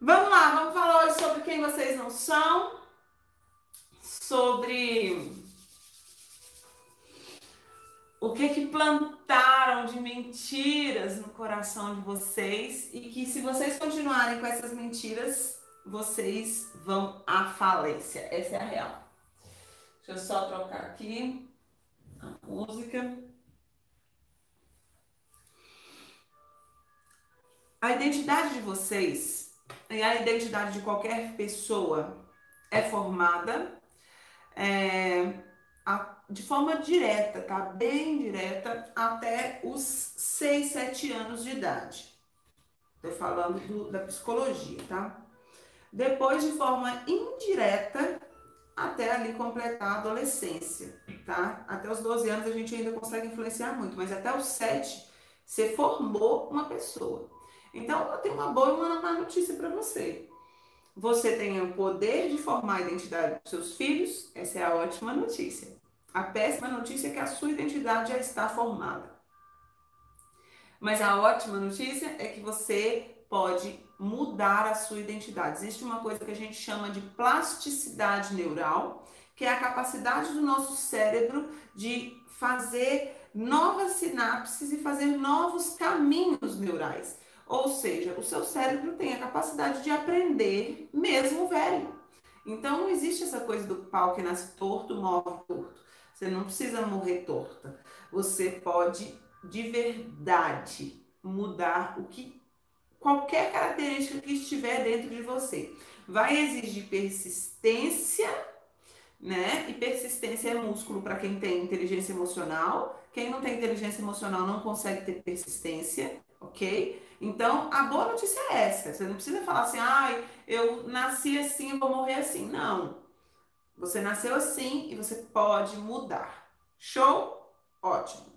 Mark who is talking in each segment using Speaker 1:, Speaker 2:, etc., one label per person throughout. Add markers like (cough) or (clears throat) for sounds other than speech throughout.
Speaker 1: Vamos lá, vamos falar hoje sobre quem vocês não são, sobre o que que plantaram de mentiras no coração de vocês e que se vocês continuarem com essas mentiras, vocês vão à falência. Essa é a real. Deixa eu só trocar aqui a música. A identidade de vocês e a identidade de qualquer pessoa é formada é, a, de forma direta, tá? Bem direta, até os 6, 7 anos de idade. Estou falando do, da psicologia, tá? Depois, de forma indireta, até ali completar a adolescência, tá? Até os 12 anos a gente ainda consegue influenciar muito, mas até os 7 você formou uma pessoa. Então, eu tenho uma boa e uma má notícia para você. Você tem o poder de formar a identidade dos seus filhos, essa é a ótima notícia. A péssima notícia é que a sua identidade já está formada. Mas a ótima notícia é que você pode mudar a sua identidade. Existe uma coisa que a gente chama de plasticidade neural, que é a capacidade do nosso cérebro de fazer novas sinapses e fazer novos caminhos neurais. Ou seja, o seu cérebro tem a capacidade de aprender mesmo velho. Então não existe essa coisa do pau que nasce torto, morre torto. Você não precisa morrer torta. Você pode de verdade mudar o que qualquer característica que estiver dentro de você. Vai exigir persistência, né? E persistência é músculo para quem tem inteligência emocional. Quem não tem inteligência emocional não consegue ter persistência, ok? Então, a boa notícia é essa. Você não precisa falar assim, ai, eu nasci assim, vou morrer assim. Não. Você nasceu assim e você pode mudar. Show? Ótimo.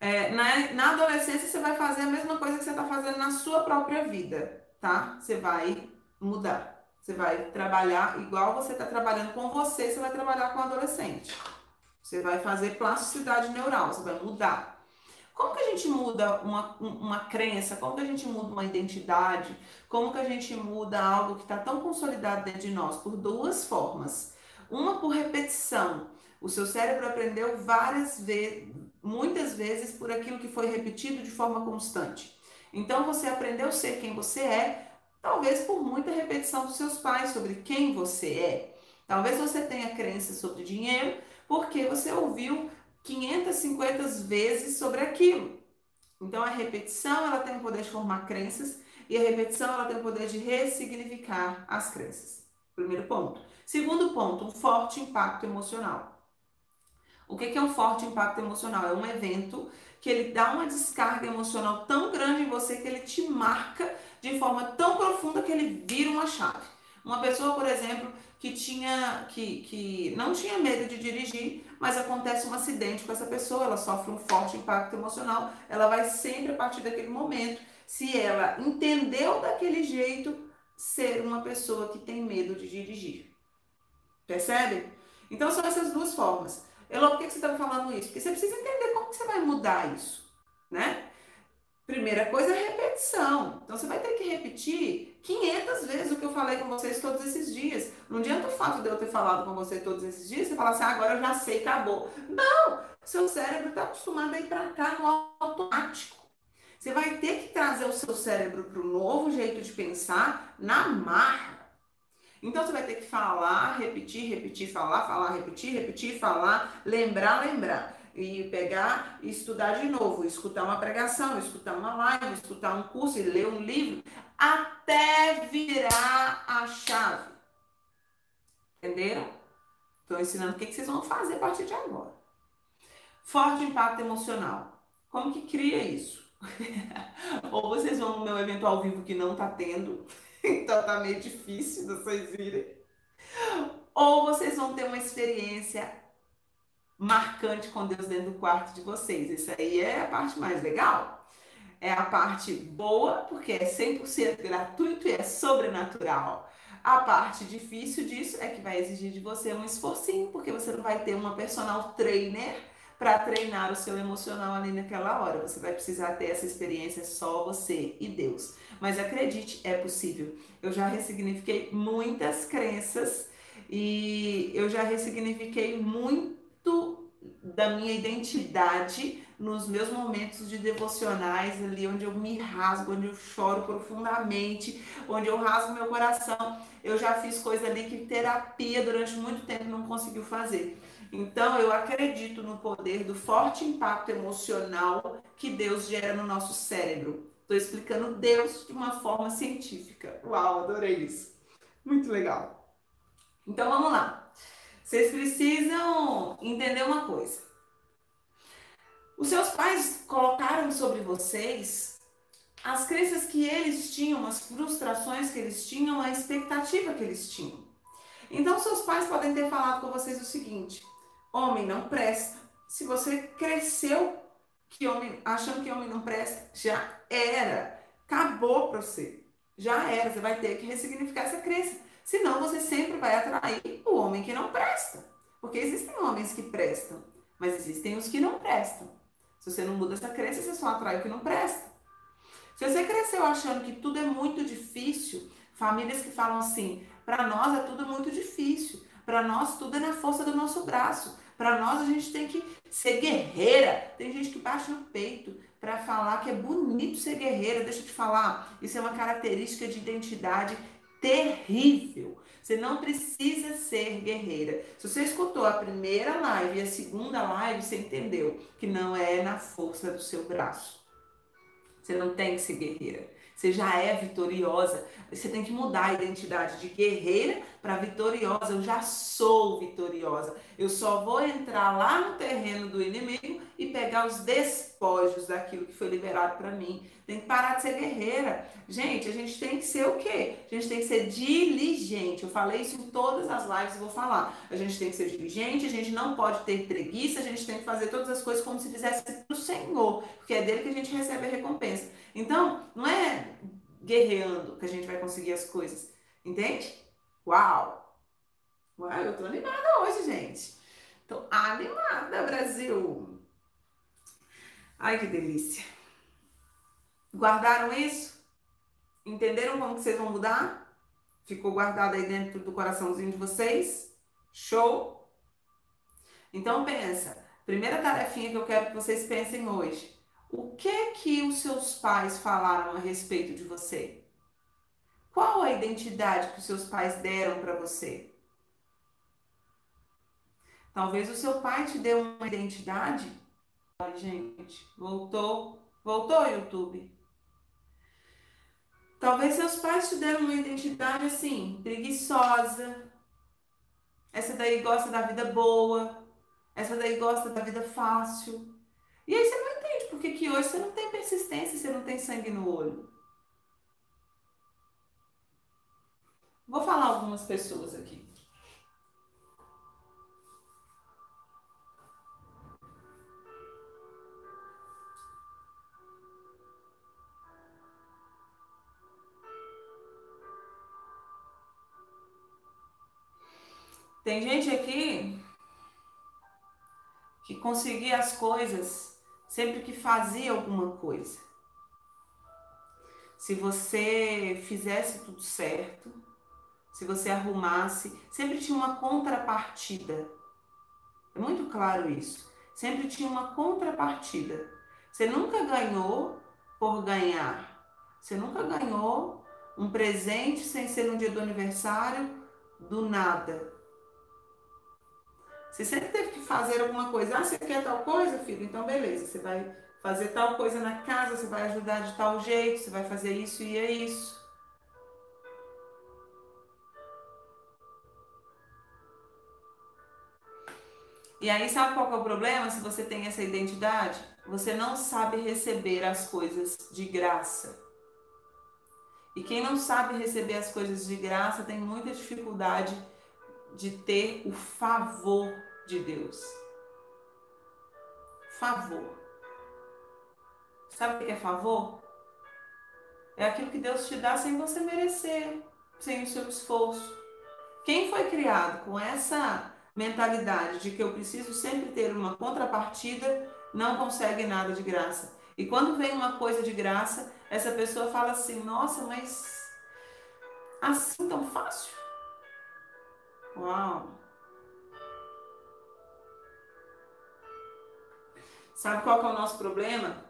Speaker 1: É, na, na adolescência, você vai fazer a mesma coisa que você está fazendo na sua própria vida, tá? Você vai mudar. Você vai trabalhar igual você está trabalhando com você, você vai trabalhar com adolescente. Você vai fazer plasticidade neural, você vai mudar. Como que a gente muda uma, uma crença? Como que a gente muda uma identidade? Como que a gente muda algo que está tão consolidado dentro de nós? Por duas formas. Uma por repetição. O seu cérebro aprendeu várias vezes, muitas vezes, por aquilo que foi repetido de forma constante. Então você aprendeu a ser quem você é, talvez por muita repetição dos seus pais sobre quem você é. Talvez você tenha crenças sobre dinheiro porque você ouviu 550 vezes sobre aquilo. Então a repetição ela tem o poder de formar crenças e a repetição ela tem o poder de ressignificar as crenças. Primeiro ponto. Segundo ponto, um forte impacto emocional. O que é um forte impacto emocional? É um evento que ele dá uma descarga emocional tão grande em você que ele te marca de forma tão profunda que ele vira uma chave. Uma pessoa, por exemplo, que tinha que, que não tinha medo de dirigir, mas acontece um acidente com essa pessoa, ela sofre um forte impacto emocional, ela vai sempre a partir daquele momento, se ela entendeu daquele jeito, ser uma pessoa que tem medo de dirigir. Percebe? Então são essas duas formas. Elô, por que você está falando isso? Porque você precisa entender como que você vai mudar isso, né? Primeira coisa é repetição. Então você vai ter que repetir 500 vezes o que eu falei com vocês todos esses dias. Não adianta o fato de eu ter falado com você todos esses dias, você falar assim, ah, agora eu já sei, acabou. Não! Seu cérebro está acostumado a ir para cá no automático. Você vai ter que trazer o seu cérebro para o novo jeito de pensar na marra. Então você vai ter que falar, repetir, repetir, falar, falar, repetir, repetir, falar, lembrar, lembrar e pegar e estudar de novo, escutar uma pregação, escutar uma live, escutar um curso e ler um livro, até virar a chave. Entenderam? Estou ensinando o que vocês vão fazer a partir de agora. Forte impacto emocional. Como que cria isso? (laughs) Ou vocês vão no meu evento ao vivo que não tá tendo, (laughs) então tá meio difícil de vocês irem. Ou vocês vão ter uma experiência marcante com Deus dentro do quarto de vocês. Isso aí é a parte mais legal. É a parte boa, porque é 100% gratuito e é sobrenatural. A parte difícil disso é que vai exigir de você um esforcinho, porque você não vai ter uma personal trainer para treinar o seu emocional ali naquela hora. Você vai precisar ter essa experiência só você e Deus. Mas acredite, é possível. Eu já ressignifiquei muitas crenças e eu já ressignifiquei muito da minha identidade nos meus momentos de devocionais ali, onde eu me rasgo, onde eu choro profundamente, onde eu rasgo meu coração. Eu já fiz coisa ali que terapia durante muito tempo não conseguiu fazer. Então, eu acredito no poder do forte impacto emocional que Deus gera no nosso cérebro. Estou explicando Deus de uma forma científica. Uau, adorei isso. Muito legal. Então, vamos lá. Vocês precisam entender uma coisa. Os seus pais colocaram sobre vocês as crenças que eles tinham, as frustrações que eles tinham, a expectativa que eles tinham. Então, seus pais podem ter falado com vocês o seguinte: homem não presta. Se você cresceu que homem, achando que homem não presta, já era. Acabou para você. Já era. Você vai ter que ressignificar essa crença. Senão, você sempre vai atrair o homem que não presta. Porque existem homens que prestam, mas existem os que não prestam. Se você não muda essa crença, você só atrai o que não presta. Se você cresceu achando que tudo é muito difícil, famílias que falam assim, para nós é tudo muito difícil, para nós tudo é na força do nosso braço, para nós a gente tem que ser guerreira. Tem gente que baixa no peito para falar que é bonito ser guerreira. Deixa eu te falar, isso é uma característica de identidade terrível. Você não precisa ser guerreira. Se você escutou a primeira live e a segunda live, você entendeu que não é na força do seu braço. Você não tem que ser guerreira. Você já é vitoriosa. Você tem que mudar a identidade de guerreira para vitoriosa. Eu já sou vitoriosa. Eu só vou entrar lá no terreno do inimigo e pegar os despojos daquilo que foi liberado para mim. Tem que parar de ser guerreira. Gente, a gente tem que ser o quê? A gente tem que ser diligente. Eu falei isso em todas as lives e vou falar. A gente tem que ser diligente, a gente não pode ter preguiça, a gente tem que fazer todas as coisas como se fizesse para o Senhor, porque é dele que a gente recebe a recompensa. Então, não é guerreando que a gente vai conseguir as coisas. Entende? Uau! Uau, eu tô animada hoje, gente. Tô animada, Brasil! Ai, que delícia! Guardaram isso? Entenderam como que vocês vão mudar? Ficou guardado aí dentro do coraçãozinho de vocês? Show? Então pensa, primeira tarefinha que eu quero que vocês pensem hoje. O que que os seus pais falaram a respeito de você? Qual a identidade que os seus pais deram para você? Talvez o seu pai te deu uma identidade. Ai, gente, voltou. Voltou, YouTube. Talvez seus pais te deram uma identidade assim, preguiçosa. Essa daí gosta da vida boa. Essa daí gosta da vida fácil. E aí você não entende por que, hoje você não tem persistência, você não tem sangue no olho. Vou falar algumas pessoas aqui. Tem gente aqui que conseguia as coisas sempre que fazia alguma coisa. Se você fizesse tudo certo, se você arrumasse, sempre tinha uma contrapartida. É muito claro isso. Sempre tinha uma contrapartida. Você nunca ganhou por ganhar. Você nunca ganhou um presente sem ser no dia do aniversário do nada. Você sempre teve que fazer alguma coisa. Ah, você quer tal coisa, filho? Então, beleza. Você vai fazer tal coisa na casa, você vai ajudar de tal jeito, você vai fazer isso e é isso. E aí, sabe qual é o problema se você tem essa identidade? Você não sabe receber as coisas de graça. E quem não sabe receber as coisas de graça tem muita dificuldade de ter o favor de Deus. Favor. Sabe o que é favor? É aquilo que Deus te dá sem você merecer, sem o seu esforço. Quem foi criado com essa mentalidade de que eu preciso sempre ter uma contrapartida, não consegue nada de graça. E quando vem uma coisa de graça, essa pessoa fala assim: nossa, mas assim tão fácil? Uau! Sabe qual é o nosso problema?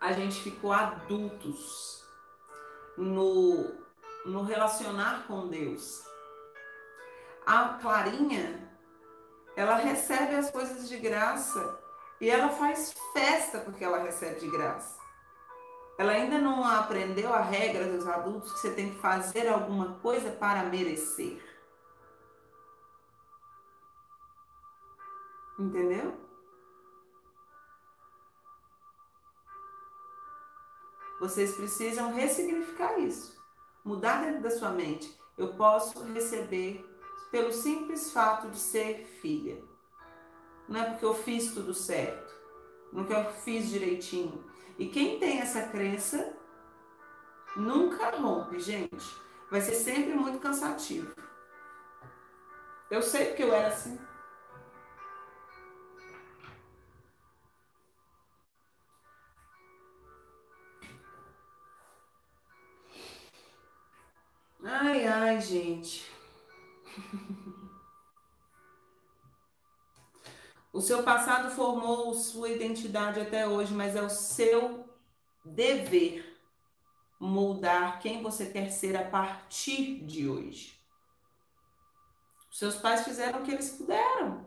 Speaker 1: A gente ficou adultos no, no relacionar com Deus. A Clarinha, ela recebe as coisas de graça e ela faz festa porque ela recebe de graça. Ela ainda não aprendeu a regra dos adultos que você tem que fazer alguma coisa para merecer. Entendeu? Vocês precisam ressignificar isso. Mudar dentro da sua mente. Eu posso receber pelo simples fato de ser filha. Não é porque eu fiz tudo certo. Não é porque eu fiz direitinho e quem tem essa crença nunca rompe, gente. Vai ser sempre muito cansativo. Eu sei porque eu era assim. Ai, ai, gente. (laughs) O seu passado formou sua identidade até hoje, mas é o seu dever moldar quem você quer ser a partir de hoje. Seus pais fizeram o que eles puderam,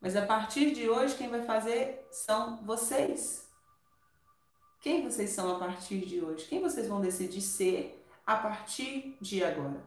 Speaker 1: mas a partir de hoje quem vai fazer são vocês. Quem vocês são a partir de hoje? Quem vocês vão decidir ser a partir de agora?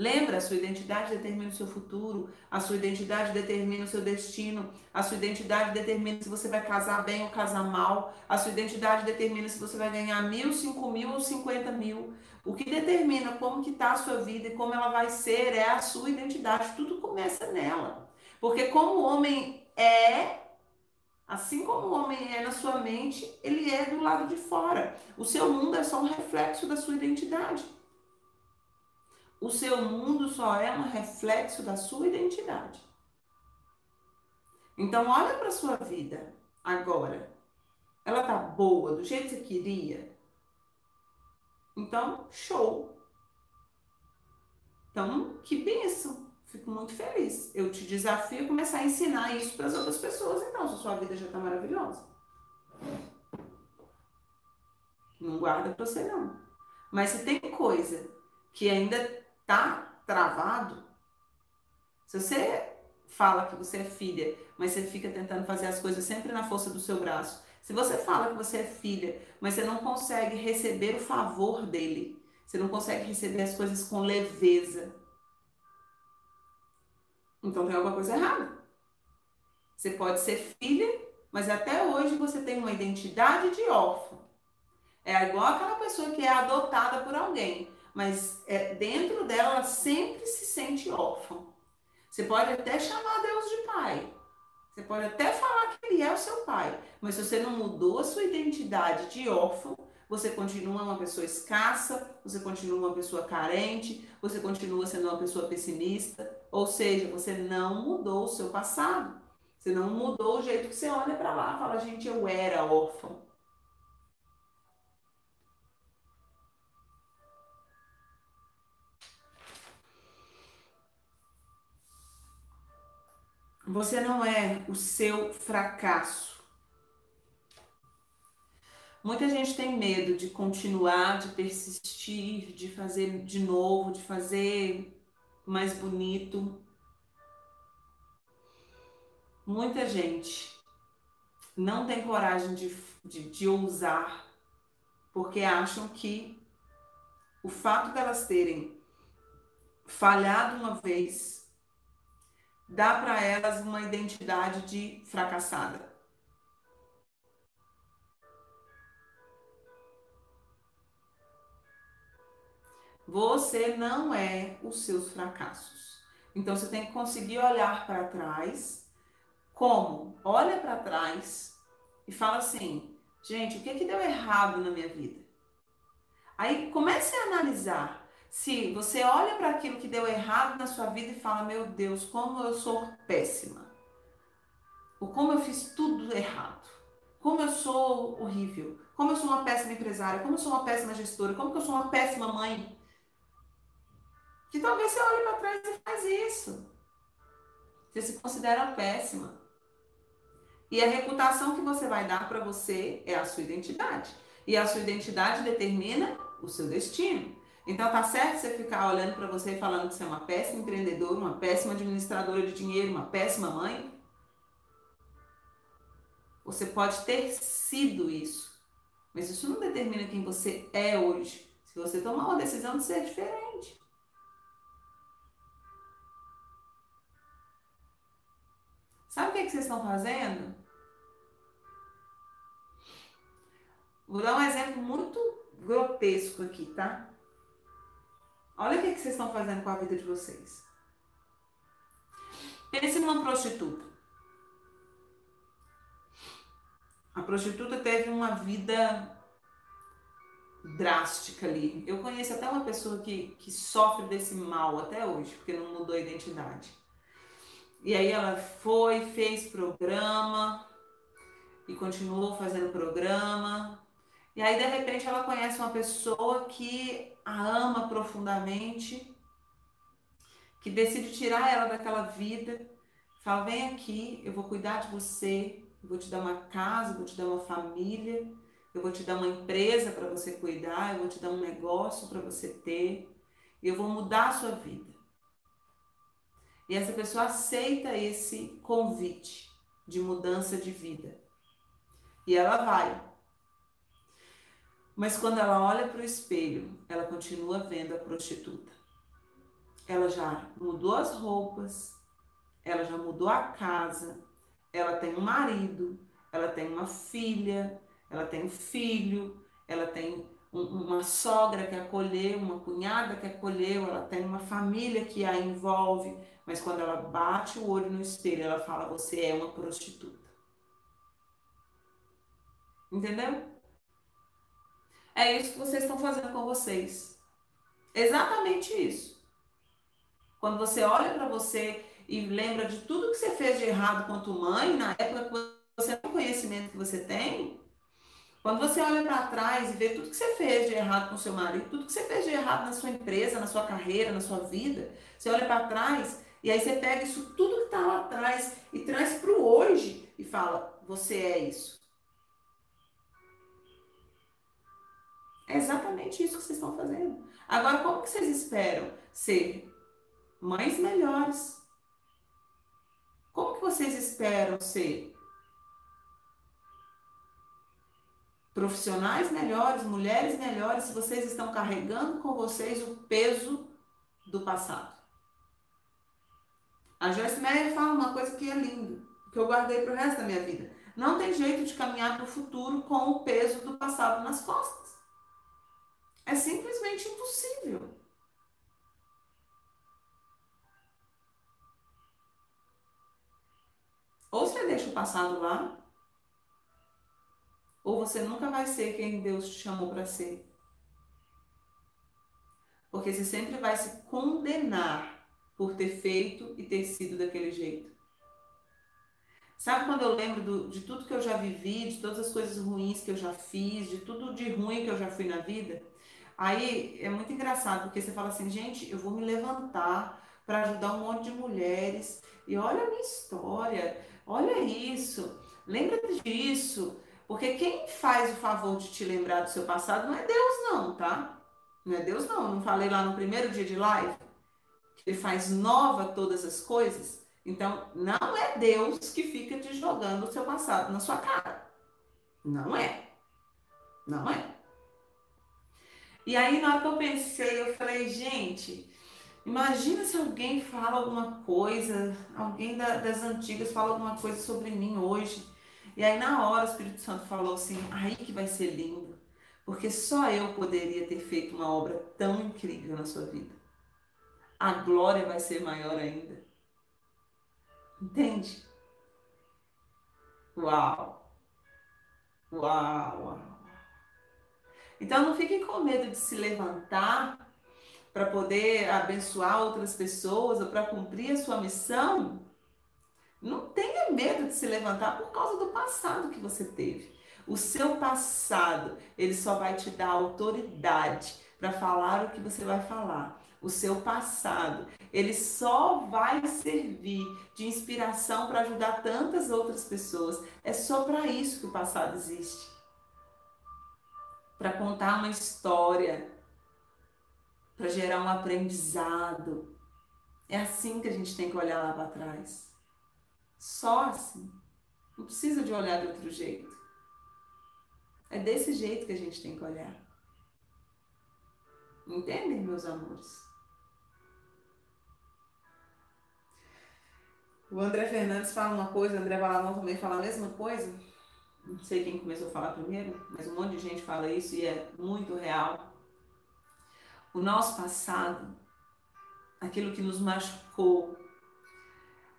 Speaker 1: Lembra, a sua identidade determina o seu futuro, a sua identidade determina o seu destino, a sua identidade determina se você vai casar bem ou casar mal, a sua identidade determina se você vai ganhar mil, cinco mil ou cinquenta mil. O que determina como que está a sua vida e como ela vai ser é a sua identidade. Tudo começa nela. Porque como o homem é, assim como o homem é na sua mente, ele é do lado de fora. O seu mundo é só um reflexo da sua identidade. O seu mundo só é um reflexo da sua identidade. Então, olha para a sua vida agora. Ela tá boa, do jeito que você queria? Então, show. Então, que benção. Fico muito feliz. Eu te desafio a começar a ensinar isso para as outras pessoas, então, se a sua vida já está maravilhosa. Não guarda para você, não. Mas se tem coisa que ainda tá travado, se você fala que você é filha, mas você fica tentando fazer as coisas sempre na força do seu braço, se você fala que você é filha, mas você não consegue receber o favor dele, você não consegue receber as coisas com leveza, então tem alguma coisa errada. Você pode ser filha, mas até hoje você tem uma identidade de órfã. É igual aquela pessoa que é adotada por alguém mas é, dentro dela ela sempre se sente órfã. Você pode até chamar Deus de pai. Você pode até falar que ele é o seu pai, mas se você não mudou a sua identidade de órfão, você continua uma pessoa escassa, você continua uma pessoa carente, você continua sendo uma pessoa pessimista, ou seja, você não mudou o seu passado. Você não mudou o jeito que você olha para lá fala, gente, eu era órfão. Você não é o seu fracasso. Muita gente tem medo de continuar, de persistir, de fazer de novo, de fazer mais bonito. Muita gente não tem coragem de, de, de ousar, porque acham que o fato delas terem falhado uma vez dá para elas uma identidade de fracassada. Você não é os seus fracassos. Então você tem que conseguir olhar para trás. Como? Olha para trás e fala assim: gente, o que, que deu errado na minha vida? Aí comece a analisar se você olha para aquilo que deu errado na sua vida e fala: Meu Deus, como eu sou péssima. Ou como eu fiz tudo errado. Como eu sou horrível. Como eu sou uma péssima empresária. Como eu sou uma péssima gestora. Como eu sou uma péssima mãe. Que talvez você olhe para trás e faz isso. Você se considera péssima. E a reputação que você vai dar para você é a sua identidade. E a sua identidade determina o seu destino. Então tá certo você ficar olhando para você e falando que você é uma péssima empreendedora, uma péssima administradora de dinheiro, uma péssima mãe? Você pode ter sido isso, mas isso não determina quem você é hoje. Se você tomar uma decisão de ser diferente. Sabe o que, é que vocês estão fazendo? Vou dar um exemplo muito grotesco aqui, tá? Olha o que, que vocês estão fazendo com a vida de vocês. Pense numa prostituta. A prostituta teve uma vida drástica ali. Eu conheço até uma pessoa que, que sofre desse mal até hoje, porque não mudou a identidade. E aí ela foi, fez programa e continuou fazendo programa. E aí, de repente, ela conhece uma pessoa que a ama profundamente, que decide tirar ela daquela vida, fala: vem aqui, eu vou cuidar de você, eu vou te dar uma casa, eu vou te dar uma família, eu vou te dar uma empresa para você cuidar, eu vou te dar um negócio para você ter, eu vou mudar a sua vida. E essa pessoa aceita esse convite de mudança de vida. E ela vai. Mas quando ela olha para o espelho, ela continua vendo a prostituta. Ela já mudou as roupas, ela já mudou a casa, ela tem um marido, ela tem uma filha, ela tem um filho, ela tem um, uma sogra que acolheu, uma cunhada que acolheu, ela tem uma família que a envolve, mas quando ela bate o olho no espelho, ela fala: Você é uma prostituta. Entendeu? É isso que vocês estão fazendo com vocês. Exatamente isso. Quando você olha para você e lembra de tudo que você fez de errado quanto mãe, na época que você tem o conhecimento que você tem, quando você olha para trás e vê tudo que você fez de errado com seu marido, tudo que você fez de errado na sua empresa, na sua carreira, na sua vida, você olha para trás e aí você pega isso tudo que está lá atrás e traz para o hoje e fala: você é isso. É exatamente isso que vocês estão fazendo. Agora, como que vocês esperam ser mães melhores? Como que vocês esperam ser profissionais melhores, mulheres melhores, se vocês estão carregando com vocês o peso do passado? A Joyce Meyer fala uma coisa que é lindo, que eu guardei para o resto da minha vida. Não tem jeito de caminhar para o futuro com o peso do passado nas costas. É simplesmente impossível. Ou você deixa o passado lá, ou você nunca vai ser quem Deus te chamou para ser. Porque você sempre vai se condenar por ter feito e ter sido daquele jeito. Sabe quando eu lembro do, de tudo que eu já vivi, de todas as coisas ruins que eu já fiz, de tudo de ruim que eu já fui na vida? Aí é muito engraçado, porque você fala assim, gente, eu vou me levantar para ajudar um monte de mulheres. E olha a minha história, olha isso, lembra disso. Porque quem faz o favor de te lembrar do seu passado não é Deus, não, tá? Não é Deus, não. Não falei lá no primeiro dia de live que ele faz nova todas as coisas? Então, não é Deus que fica te jogando o seu passado na sua cara. Não é. Não é. E aí, na hora que eu pensei, eu falei, gente, imagina se alguém fala alguma coisa, alguém da, das antigas fala alguma coisa sobre mim hoje. E aí, na hora, o Espírito Santo falou assim: aí que vai ser lindo, porque só eu poderia ter feito uma obra tão incrível na sua vida. A glória vai ser maior ainda. Entende? Uau! Uau! Uau! Então não fiquem com medo de se levantar para poder abençoar outras pessoas ou para cumprir a sua missão, não tenha medo de se levantar por causa do passado que você teve. O seu passado, ele só vai te dar autoridade para falar o que você vai falar. O seu passado, ele só vai servir de inspiração para ajudar tantas outras pessoas. É só para isso que o passado existe. Para contar uma história, para gerar um aprendizado. É assim que a gente tem que olhar lá para trás. Só assim. Não precisa de olhar de outro jeito. É desse jeito que a gente tem que olhar. Entendem, meus amores? O André Fernandes fala uma coisa, o André Valadão também fala a mesma coisa. Não sei quem começou a falar primeiro, mas um monte de gente fala isso e é muito real. O nosso passado, aquilo que nos machucou,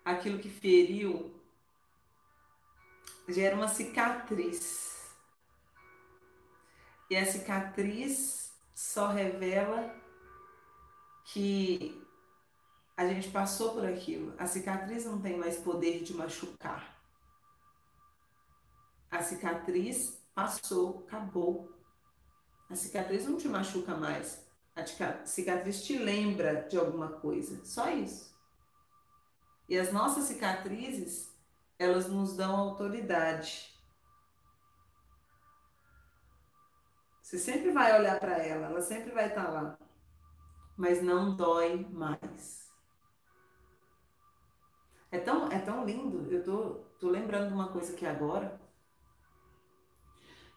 Speaker 1: aquilo que feriu, gera uma cicatriz. E a cicatriz só revela que a gente passou por aquilo. A cicatriz não tem mais poder de machucar. A cicatriz passou, acabou. A cicatriz não te machuca mais. A cicatriz te lembra de alguma coisa. Só isso. E as nossas cicatrizes, elas nos dão autoridade. Você sempre vai olhar para ela, ela sempre vai estar tá lá. Mas não dói mais. É tão, é tão lindo. Eu tô, tô lembrando de uma coisa aqui agora.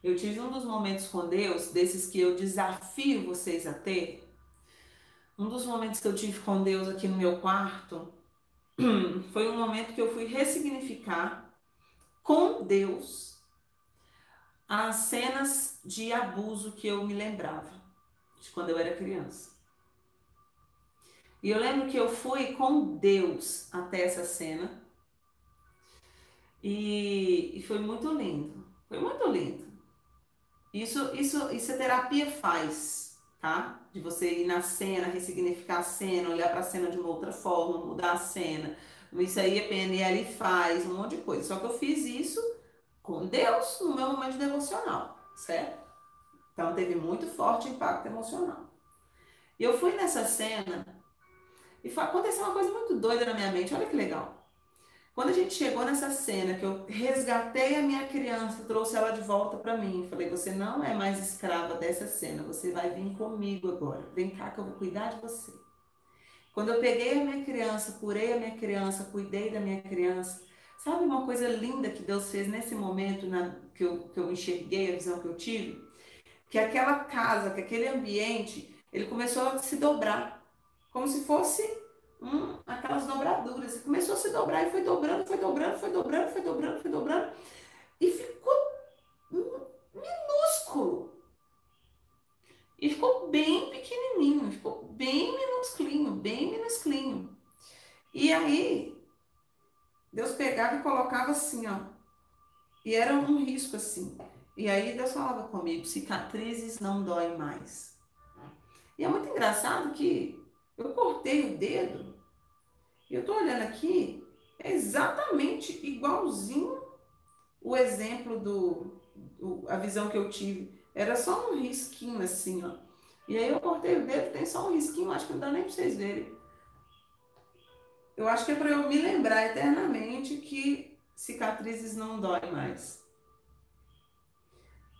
Speaker 1: Eu tive um dos momentos com Deus, desses que eu desafio vocês a ter. Um dos momentos que eu tive com Deus aqui no meu quarto (clears throat) foi um momento que eu fui ressignificar com Deus as cenas de abuso que eu me lembrava de quando eu era criança. E eu lembro que eu fui com Deus até essa cena. E, e foi muito lindo. Foi muito lindo. Isso, isso, isso a terapia faz, tá? De você ir na cena, ressignificar a cena, olhar para a cena de uma outra forma, mudar a cena. Isso aí a PNL faz, um monte de coisa. Só que eu fiz isso com Deus no meu momento devocional, certo? Então teve muito forte impacto emocional. E eu fui nessa cena e aconteceu uma coisa muito doida na minha mente. Olha que legal. Quando a gente chegou nessa cena, que eu resgatei a minha criança, trouxe ela de volta para mim, falei: Você não é mais escrava dessa cena, você vai vir comigo agora. Vem cá que eu vou cuidar de você. Quando eu peguei a minha criança, curei a minha criança, cuidei da minha criança, sabe uma coisa linda que Deus fez nesse momento na, que, eu, que eu enxerguei, a visão que eu tive? Que aquela casa, que aquele ambiente, ele começou a se dobrar, como se fosse hum, aquelas dobraduras. Começou a se dobrar e foi dobrando, foi dobrando, foi dobrando, foi dobrando, foi dobrando. E ficou minúsculo. E ficou bem pequenininho, ficou bem minusclinho, bem minusclinho. E aí, Deus pegava e colocava assim, ó. E era um risco assim. E aí Deus falava comigo, cicatrizes não doem mais. E é muito engraçado que eu cortei o dedo eu estou olhando aqui, é exatamente igualzinho o exemplo do, do, a visão que eu tive. Era só um risquinho assim, ó. E aí eu cortei o dedo, tem só um risquinho, acho que não dá nem para vocês verem. Eu acho que é para eu me lembrar eternamente que cicatrizes não doem mais.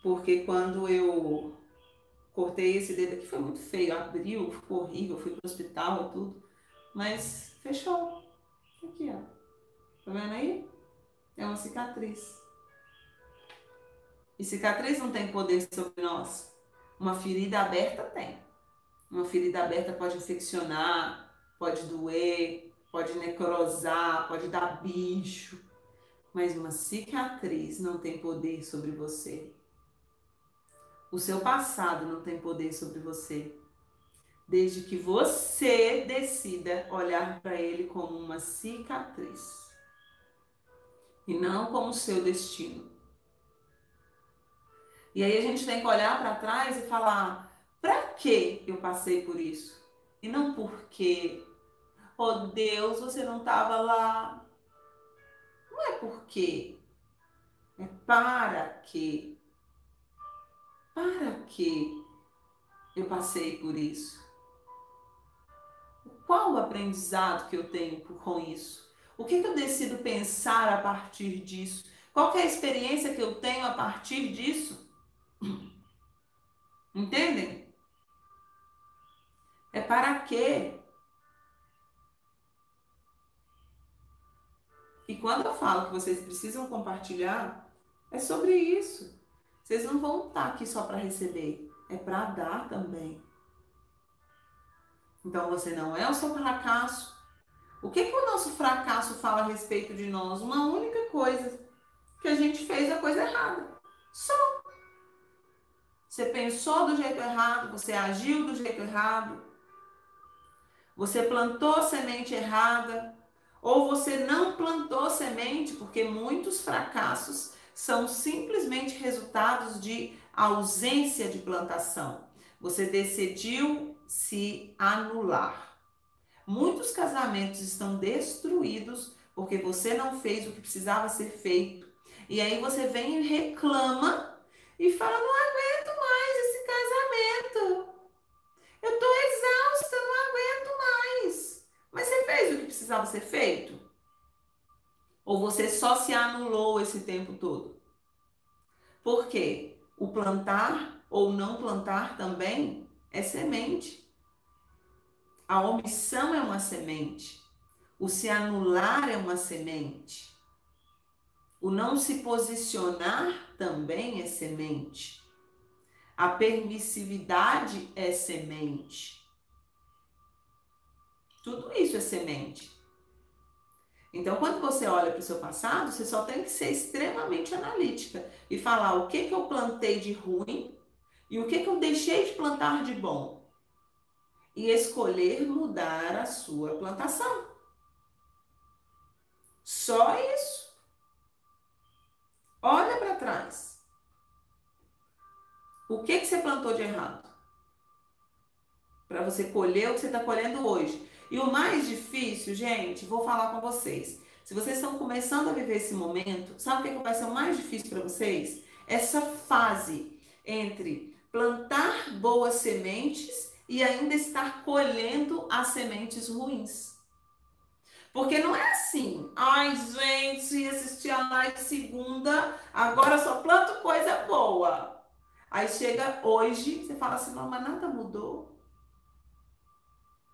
Speaker 1: Porque quando eu cortei esse dedo aqui foi muito feio, abriu, ficou horrível, fui para o hospital e tudo. Mas Fechou. Aqui, ó. Tá vendo aí? É uma cicatriz. E cicatriz não tem poder sobre nós. Uma ferida aberta tem. Uma ferida aberta pode infeccionar, pode doer, pode necrosar, pode dar bicho. Mas uma cicatriz não tem poder sobre você. O seu passado não tem poder sobre você desde que você decida olhar para ele como uma cicatriz e não como seu destino. E aí a gente tem que olhar para trás e falar: para que eu passei por isso? E não porque, oh Deus, você não estava lá. Não é porque. É para que. Para que eu passei por isso? Qual o aprendizado que eu tenho com isso? O que, que eu decido pensar a partir disso? Qual é a experiência que eu tenho a partir disso? (clears throat) Entendem? É para quê? E quando eu falo que vocês precisam compartilhar, é sobre isso. Vocês não vão estar aqui só para receber, é para dar também. Então você não é o seu fracasso. O que, que o nosso fracasso fala a respeito de nós? Uma única coisa: que a gente fez a coisa errada. Só. Você pensou do jeito errado, você agiu do jeito errado, você plantou semente errada, ou você não plantou semente, porque muitos fracassos são simplesmente resultados de ausência de plantação. Você decidiu se anular. Muitos casamentos estão destruídos porque você não fez o que precisava ser feito. E aí você vem e reclama e fala: não aguento mais esse casamento. Eu tô exausta, não aguento mais. Mas você fez o que precisava ser feito? Ou você só se anulou esse tempo todo? Por quê? O plantar ou não plantar também é semente. A omissão é uma semente. O se anular é uma semente. O não se posicionar também é semente. A permissividade é semente. Tudo isso é semente. Então, quando você olha para o seu passado, você só tem que ser extremamente analítica e falar o que, que eu plantei de ruim e o que, que eu deixei de plantar de bom. E escolher mudar a sua plantação. Só isso. Olha para trás. O que, que você plantou de errado? Para você colher o que você está colhendo hoje. E o mais difícil, gente, vou falar com vocês. Se vocês estão começando a viver esse momento, sabe o que, que vai ser o mais difícil para vocês? Essa fase entre plantar boas sementes e ainda estar colhendo as sementes ruins. Porque não é assim, ai gente, assisti a live segunda, agora só planto coisa boa. Aí chega hoje, você fala assim, não, mas nada mudou.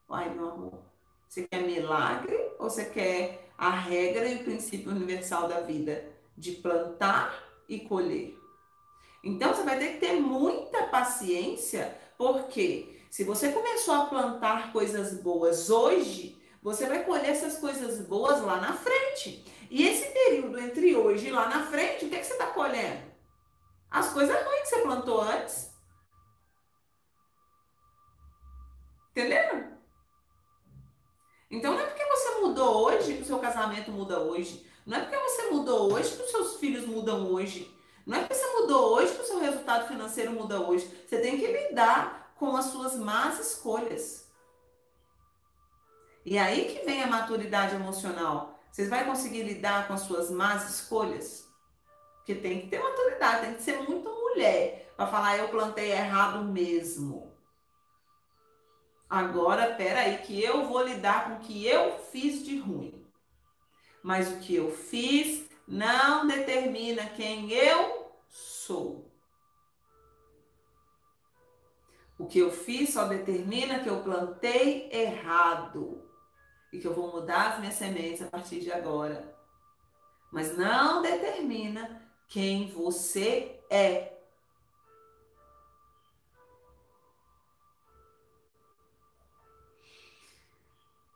Speaker 1: Ai, meu amor, você quer milagre ou você quer a regra e o princípio universal da vida de plantar e colher? Então você vai ter que ter muita paciência, porque se você começou a plantar coisas boas hoje, você vai colher essas coisas boas lá na frente. E esse período entre hoje e lá na frente, o que, é que você está colhendo? As coisas ruins que você plantou antes. Entenderam? Então não é porque você mudou hoje que o seu casamento muda hoje. Não é porque você mudou hoje que os seus filhos mudam hoje. Não é porque você mudou hoje que o seu resultado financeiro muda hoje. Você tem que lidar com as suas más escolhas. E aí que vem a maturidade emocional. Vocês vão conseguir lidar com as suas más escolhas? Porque tem que ter maturidade, tem que ser muito mulher para falar eu plantei errado mesmo. Agora, peraí, que eu vou lidar com o que eu fiz de ruim. Mas o que eu fiz não determina quem eu sou. O que eu fiz só determina que eu plantei errado e que eu vou mudar as minhas sementes a partir de agora. Mas não determina quem você é.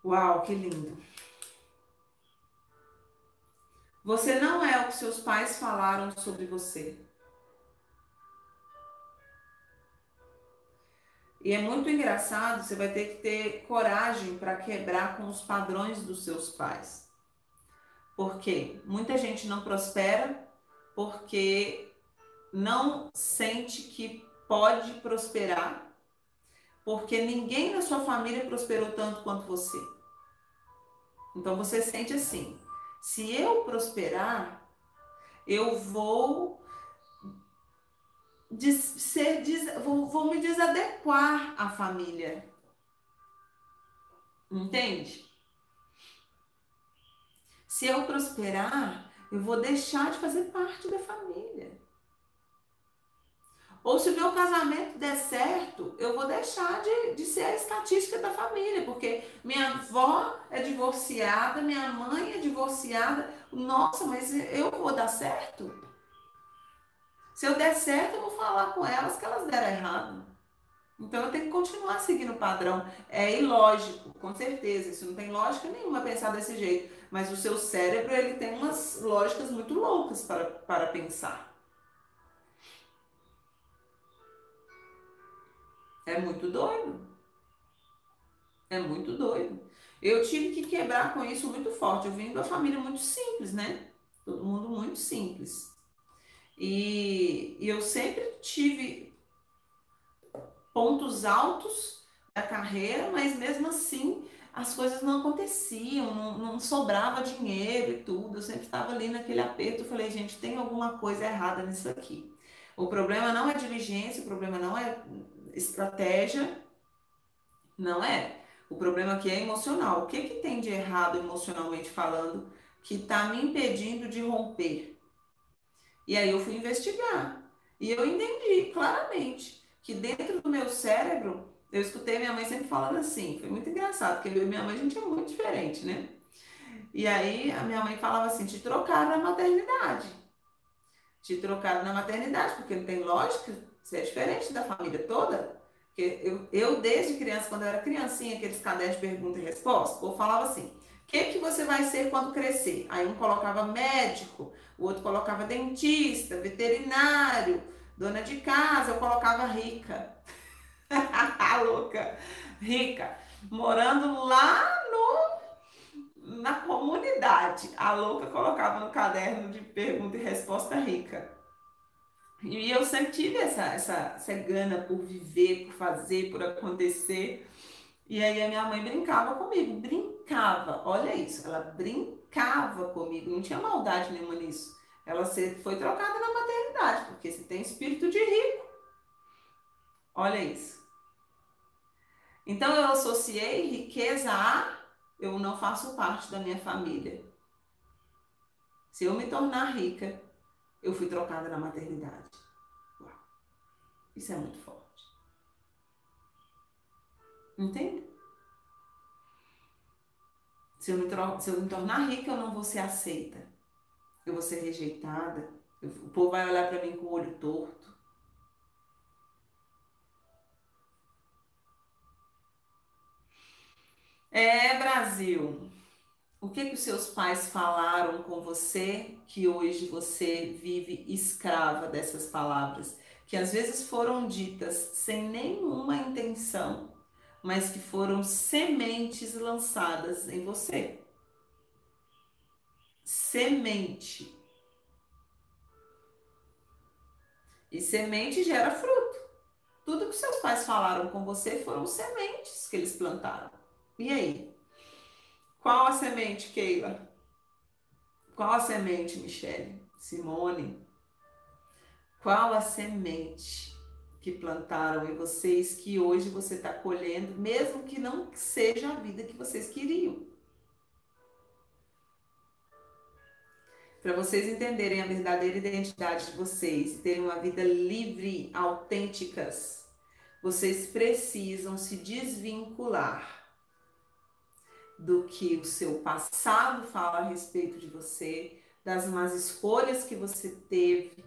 Speaker 1: Uau, que lindo. Você não é o que seus pais falaram sobre você. E é muito engraçado, você vai ter que ter coragem para quebrar com os padrões dos seus pais. Porque muita gente não prospera porque não sente que pode prosperar, porque ninguém na sua família prosperou tanto quanto você. Então você sente assim: se eu prosperar, eu vou ser, vou, vou me desadequar à família. Entende? Se eu prosperar, eu vou deixar de fazer parte da família. Ou se o meu casamento der certo, eu vou deixar de, de ser a estatística da família, porque minha avó é divorciada, minha mãe é divorciada. Nossa, mas eu vou dar certo? Se eu der certo, eu vou falar com elas que elas deram errado. Então eu tenho que continuar seguindo o padrão. É ilógico, com certeza. Isso não tem lógica nenhuma pensar desse jeito. Mas o seu cérebro ele tem umas lógicas muito loucas para, para pensar. É muito doido. É muito doido. Eu tive que quebrar com isso muito forte. Eu vim de uma família muito simples, né? Todo mundo muito simples. E, e eu sempre tive pontos altos da carreira, mas mesmo assim as coisas não aconteciam, não, não, sobrava dinheiro e tudo. Eu sempre estava ali naquele aperto. Eu falei, gente, tem alguma coisa errada nisso aqui. O problema não é diligência, o problema não é estratégia, não é. O problema aqui é emocional. O que, que tem de errado emocionalmente falando que está me impedindo de romper? E aí eu fui investigar. E eu entendi claramente que dentro do meu cérebro, eu escutei minha mãe sempre falando assim. Foi muito engraçado, porque eu minha mãe a gente é muito diferente, né? E aí a minha mãe falava assim: te trocaram na maternidade. Te trocaram na maternidade, porque não tem lógica você é diferente da família toda. Porque eu, eu, desde criança, quando eu era criancinha, aqueles cadernos de pergunta e resposta, povo falava assim: o que, que você vai ser quando crescer? Aí um colocava médico, o outro colocava dentista, veterinário, dona de casa, eu colocava rica. (laughs) louca, rica, morando lá no, na comunidade. A louca colocava no caderno de pergunta e resposta rica. E eu sempre tive essa, essa, essa gana por viver, por fazer, por acontecer. E aí a minha mãe brincava comigo, brincava, olha isso, ela brincava comigo, não tinha maldade nenhuma nisso. Ela foi trocada na maternidade, porque você tem espírito de rico. Olha isso. Então eu associei riqueza a eu não faço parte da minha família. Se eu me tornar rica, eu fui trocada na maternidade. Uau. Isso é muito forte. Entende? Se eu, me se eu me tornar rica, eu não vou ser aceita. Eu vou ser rejeitada. Eu, o povo vai olhar para mim com o olho torto. É, Brasil. O que, que os seus pais falaram com você que hoje você vive escrava dessas palavras? Que às vezes foram ditas sem nenhuma intenção, mas que foram sementes lançadas em você. Semente. E semente gera fruto. Tudo que seus pais falaram com você foram sementes que eles plantaram. E aí? Qual a semente, Keila? Qual a semente, Michele? Simone? Qual a semente que plantaram em vocês que hoje você está colhendo, mesmo que não seja a vida que vocês queriam? Para vocês entenderem a verdadeira identidade de vocês e terem uma vida livre, autênticas, vocês precisam se desvincular do que o seu passado fala a respeito de você, das más escolhas que você teve,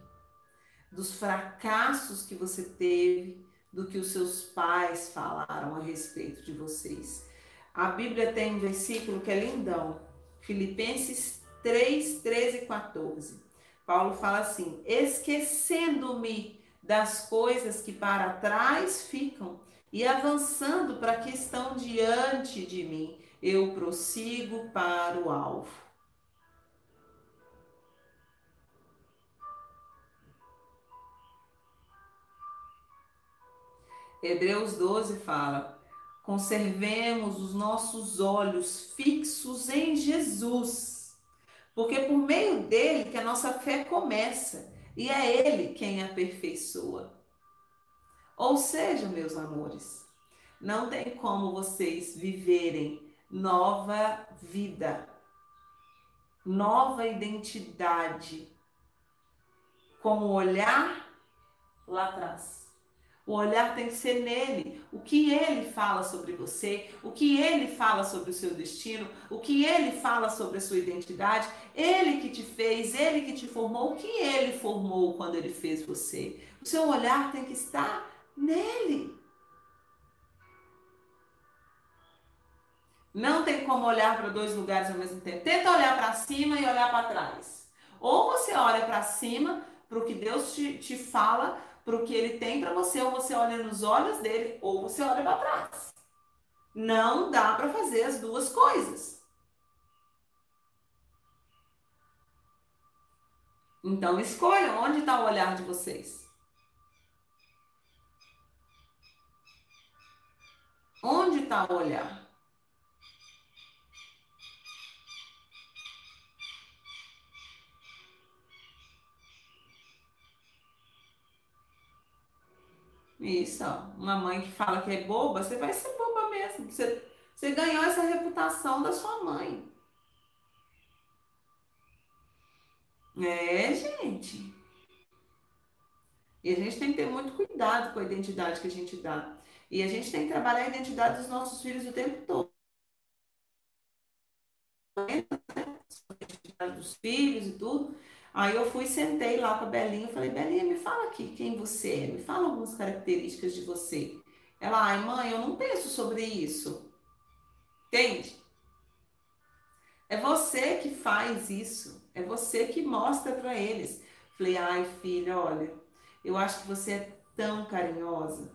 Speaker 1: dos fracassos que você teve, do que os seus pais falaram a respeito de vocês. A Bíblia tem um versículo que é lindão, Filipenses 3, 13 e 14. Paulo fala assim: esquecendo-me das coisas que para trás ficam e avançando para que estão diante de mim eu prossigo para o alvo. Hebreus 12 fala: conservemos os nossos olhos fixos em Jesus, porque por meio dele que a nossa fé começa e é ele quem aperfeiçoa. Ou seja, meus amores, não tem como vocês viverem nova vida, nova identidade, com o olhar lá atrás. O olhar tem que ser nele. O que ele fala sobre você, o que ele fala sobre o seu destino, o que ele fala sobre a sua identidade, ele que te fez, ele que te formou, o que ele formou quando ele fez você. O seu olhar tem que estar nele. Não tem como olhar para dois lugares ao mesmo tempo. Tenta olhar para cima e olhar para trás. Ou você olha para cima, para o que Deus te, te fala, para o que Ele tem para você, ou você olha nos olhos dele, ou você olha para trás. Não dá para fazer as duas coisas. Então escolham onde está o olhar de vocês. Onde está o olhar? Isso, ó. Uma mãe que fala que é boba, você vai ser boba mesmo. Você, você ganhou essa reputação da sua mãe. É, gente. E a gente tem que ter muito cuidado com a identidade que a gente dá. E a gente tem que trabalhar a identidade dos nossos filhos o tempo todo. A identidade dos filhos e tudo. Aí eu fui, sentei lá com a Belinha falei, Belinha, me fala aqui quem você é, me fala algumas características de você. Ela, ai mãe, eu não penso sobre isso. Entende? É você que faz isso, é você que mostra para eles. Falei, ai filha, olha, eu acho que você é tão carinhosa.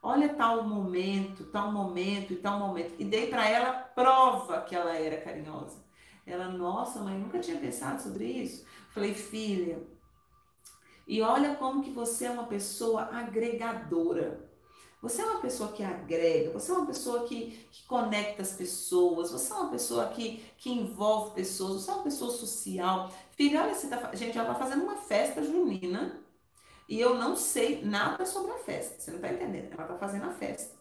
Speaker 1: Olha tal momento, tal momento e tal momento. E dei para ela prova que ela era carinhosa. Ela, nossa, mãe, nunca tinha pensado sobre isso. Falei, filha, e olha como que você é uma pessoa agregadora. Você é uma pessoa que agrega, você é uma pessoa que, que conecta as pessoas, você é uma pessoa que, que envolve pessoas, você é uma pessoa social. Filha, olha, você tá, gente, ela está fazendo uma festa junina e eu não sei nada sobre a festa. Você não está entendendo? Ela está fazendo a festa.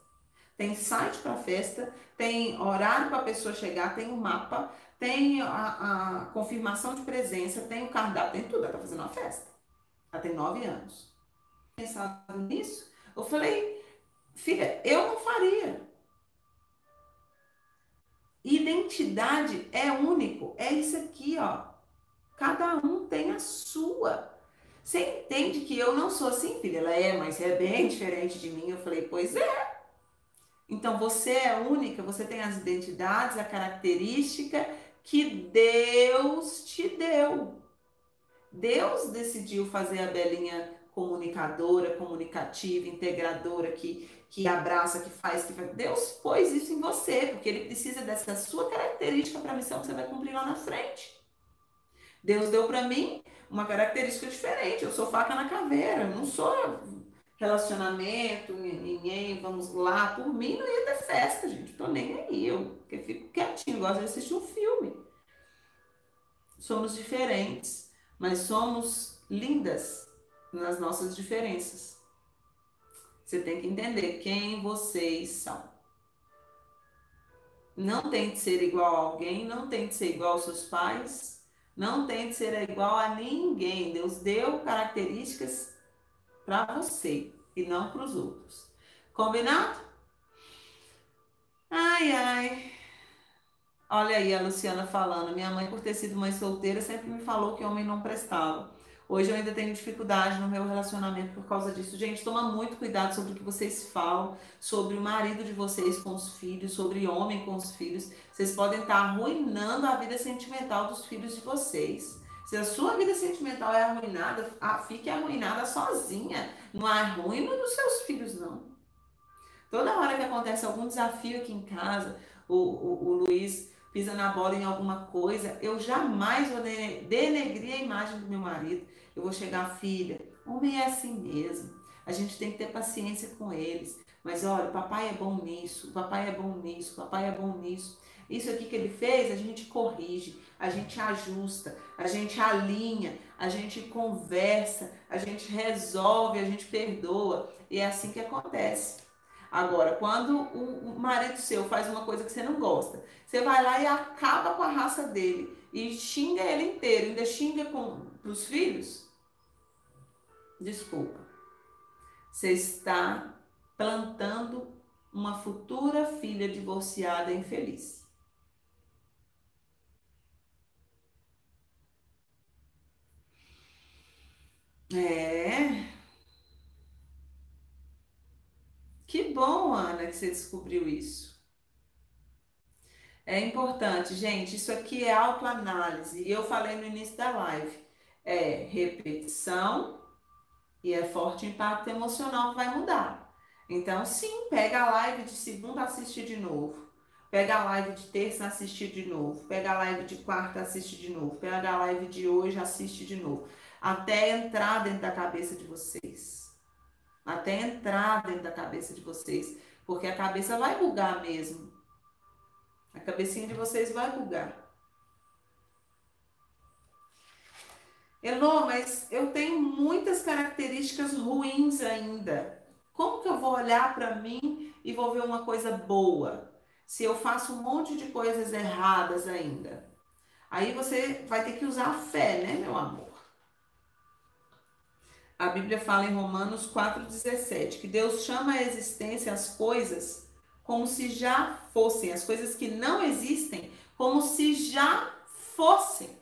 Speaker 1: Tem site para festa, tem horário para a pessoa chegar, tem um mapa, tem a, a, confirmação de presença, tem o cardápio, tem tudo. Ela está fazendo uma festa. Ela tem nove anos. Pensado nisso, eu falei, filha, eu não faria. Identidade é único, é isso aqui, ó. Cada um tem a sua. Você entende que eu não sou assim, filha? Ela é, mas é bem diferente de mim. Eu falei, pois é. Então você é única, você tem as identidades, a característica que Deus te deu. Deus decidiu fazer a Belinha comunicadora, comunicativa, integradora, que, que abraça, que faz, que faz. Deus pôs isso em você, porque Ele precisa dessa sua característica para a missão que você vai cumprir lá na frente. Deus deu para mim uma característica diferente. Eu sou faca na caveira, não sou relacionamento, ninguém, vamos lá. Por mim, não ia ter festa, gente. Tô nem aí. Eu porque fico quietinho, gosto de assistir um filme. Somos diferentes, mas somos lindas nas nossas diferenças. Você tem que entender quem vocês são. Não tente ser igual a alguém, não tente ser igual aos seus pais, não tente ser igual a ninguém. Deus deu características para você e não para os outros. Combinado? Ai, ai. Olha aí a Luciana falando. Minha mãe, por ter sido mãe solteira, sempre me falou que homem não prestava. Hoje eu ainda tenho dificuldade no meu relacionamento por causa disso. Gente, toma muito cuidado sobre o que vocês falam, sobre o marido de vocês com os filhos, sobre homem com os filhos. Vocês podem estar arruinando a vida sentimental dos filhos de vocês. Se a sua vida sentimental é arruinada, fique arruinada sozinha. Não arruina dos seus filhos, não. Toda hora que acontece algum desafio aqui em casa, o, o, o Luiz pisa na bola em alguma coisa, eu jamais vou denegrir a imagem do meu marido. Eu vou chegar, filha, homem é assim mesmo. A gente tem que ter paciência com eles. Mas olha, o papai é bom nisso, o papai é bom nisso, o papai é bom nisso. Isso aqui que ele fez, a gente corrige, a gente ajusta, a gente alinha, a gente conversa, a gente resolve, a gente perdoa. E é assim que acontece. Agora, quando o marido seu faz uma coisa que você não gosta, você vai lá e acaba com a raça dele e xinga ele inteiro, ainda xinga para os filhos, desculpa. Você está plantando uma futura filha divorciada infeliz. É. Que bom, Ana, que você descobriu isso. É importante, gente. Isso aqui é autoanálise. E eu falei no início da live. É repetição e é forte impacto emocional que vai mudar. Então, sim, pega a live de segunda, assiste de novo. Pega a live de terça, assiste de novo. Pega a live de quarta, assiste de novo. Pega a live de hoje, assiste de novo até entrar dentro da cabeça de vocês. Até entrar dentro da cabeça de vocês. Porque a cabeça vai bugar mesmo. A cabecinha de vocês vai bugar. Elô, mas eu tenho muitas características ruins ainda. Como que eu vou olhar para mim e vou ver uma coisa boa? Se eu faço um monte de coisas erradas ainda. Aí você vai ter que usar a fé, né, meu amor? A Bíblia fala em Romanos 4,17 que Deus chama à existência as coisas como se já fossem, as coisas que não existem, como se já fossem.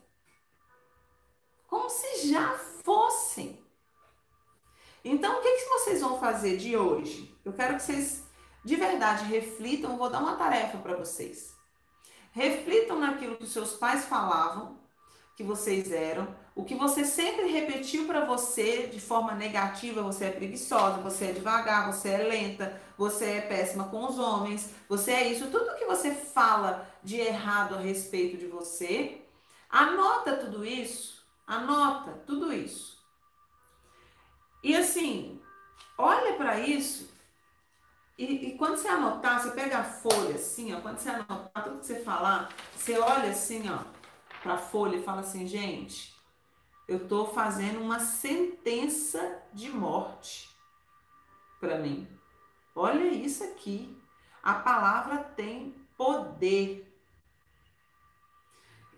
Speaker 1: Como se já fossem. Então, o que, que vocês vão fazer de hoje? Eu quero que vocês de verdade reflitam, vou dar uma tarefa para vocês. Reflitam naquilo que seus pais falavam, que vocês eram, o que você sempre repetiu para você de forma negativa, você é preguiçosa, você é devagar, você é lenta, você é péssima com os homens, você é isso, tudo que você fala de errado a respeito de você, anota tudo isso, anota tudo isso. E assim, olha para isso e, e, quando você anotar, você pega a folha assim, ó, quando você anotar tudo que você falar, você olha assim, ó, para a folha e fala assim, gente, eu estou fazendo uma sentença de morte para mim. Olha isso aqui. A palavra tem poder.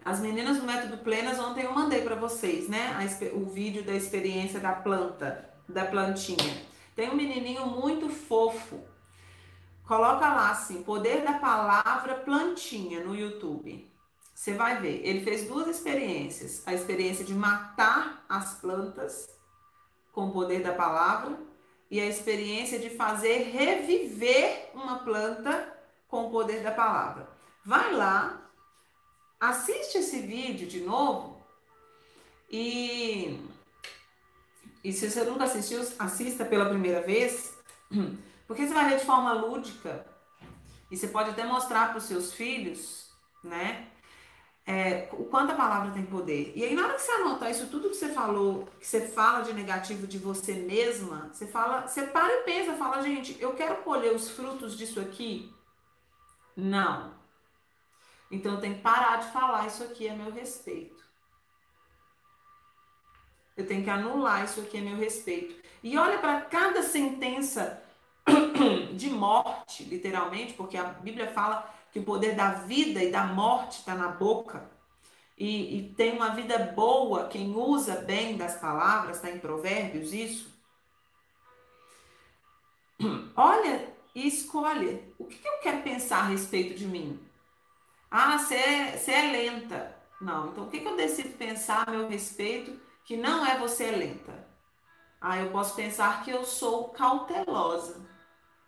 Speaker 1: As meninas do método Plenas ontem eu mandei para vocês, né? o vídeo da experiência da planta, da plantinha. Tem um menininho muito fofo. Coloca lá assim, poder da palavra plantinha no YouTube. Você vai ver, ele fez duas experiências: a experiência de matar as plantas com o poder da palavra e a experiência de fazer reviver uma planta com o poder da palavra. Vai lá, assiste esse vídeo de novo e, e se você nunca assistiu, assista pela primeira vez, (clears throat) porque você vai ver de forma lúdica e você pode até mostrar para os seus filhos, né? É, o quanto a palavra tem poder. E aí, na hora que você anotar isso tudo que você falou, que você fala de negativo de você mesma, você fala, você para e pensa, fala, gente, eu quero colher os frutos disso aqui? Não. Então eu tenho que parar de falar isso aqui a meu respeito. Eu tenho que anular isso aqui a meu respeito. E olha para cada sentença (coughs) de morte, literalmente, porque a Bíblia fala que o poder da vida e da morte está na boca. E, e, tem uma vida boa, quem usa bem das palavras, está em Provérbios isso. (clears throat) Olha e escolhe o que, que, eu quero pensar a respeito de mim. Ah, você é, é lenta. Não, então o que, que eu decido pensar a meu respeito que não é você é lenta? Ah, eu posso pensar que eu sou cautelosa,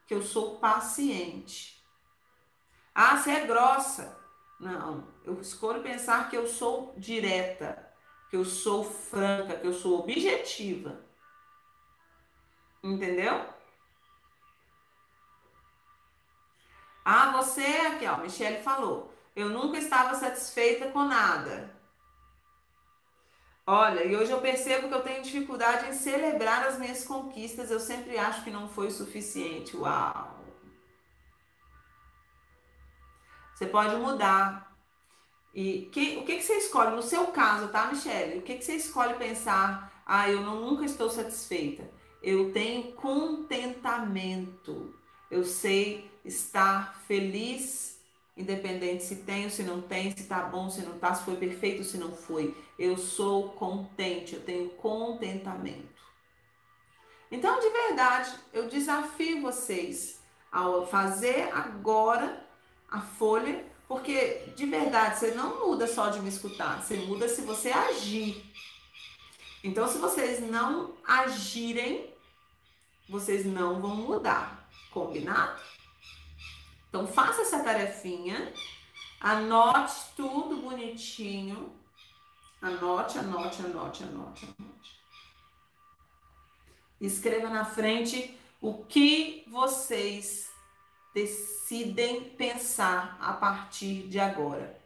Speaker 1: que eu sou paciente ah, você é grossa. Não, eu escolho pensar que eu sou direta, que eu sou franca, que eu sou objetiva. Entendeu? Ah, você aqui, ó, Michelle falou. Eu nunca estava satisfeita com nada. Olha, e hoje eu percebo que eu tenho dificuldade em celebrar as minhas conquistas. Eu sempre acho que não foi suficiente. Uau! Você pode mudar. E que, o que, que você escolhe? No seu caso, tá, Michelle? O que, que você escolhe pensar? Ah, eu não, nunca estou satisfeita. Eu tenho contentamento. Eu sei estar feliz Independente se ou se não tem, se tá bom, se não tá, se foi perfeito se não foi. Eu sou contente, eu tenho contentamento. Então, de verdade, eu desafio vocês a fazer agora a folha, porque de verdade você não muda só de me escutar, você muda se você agir. Então, se vocês não agirem, vocês não vão mudar. Combinado? Então, faça essa tarefinha, anote tudo bonitinho. Anote, anote, anote, anote, anote. Escreva na frente o que vocês decidem pensar a partir de agora.